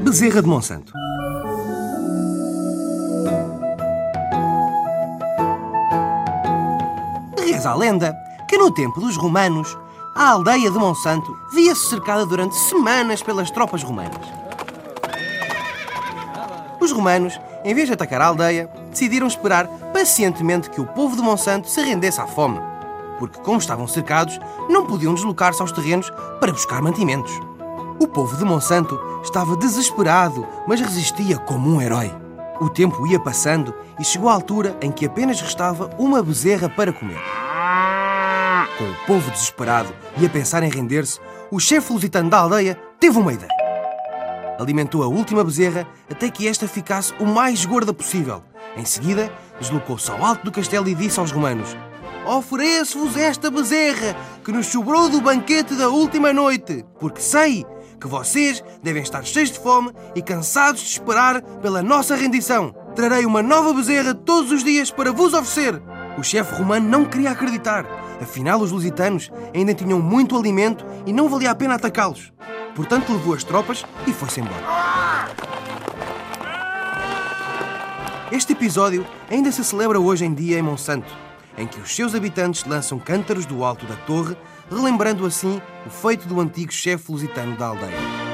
Bezerra de Monsanto. Reza a lenda que no tempo dos romanos, a aldeia de Monsanto via-se cercada durante semanas pelas tropas romanas. Os romanos, em vez de atacar a aldeia, decidiram esperar pacientemente que o povo de Monsanto se rendesse à fome porque, como estavam cercados, não podiam deslocar-se aos terrenos para buscar mantimentos. O povo de Monsanto estava desesperado, mas resistia como um herói. O tempo ia passando e chegou a altura em que apenas restava uma bezerra para comer. Com o povo desesperado e a pensar em render-se, o chefe lusitano da aldeia teve uma ideia. Alimentou a última bezerra até que esta ficasse o mais gorda possível. Em seguida, deslocou-se ao alto do castelo e disse aos romanos: Ofereço-vos esta bezerra que nos sobrou do banquete da última noite, porque sei que vocês devem estar cheios de fome e cansados de esperar pela nossa rendição. Trarei uma nova bezerra todos os dias para vos oferecer. O chefe romano não queria acreditar. Afinal, os lusitanos ainda tinham muito alimento e não valia a pena atacá-los. Portanto, levou as tropas e foi-se embora. Este episódio ainda se celebra hoje em dia em Monsanto, em que os seus habitantes lançam cântaros do alto da torre, relembrando assim o feito do antigo chefe lusitano da aldeia.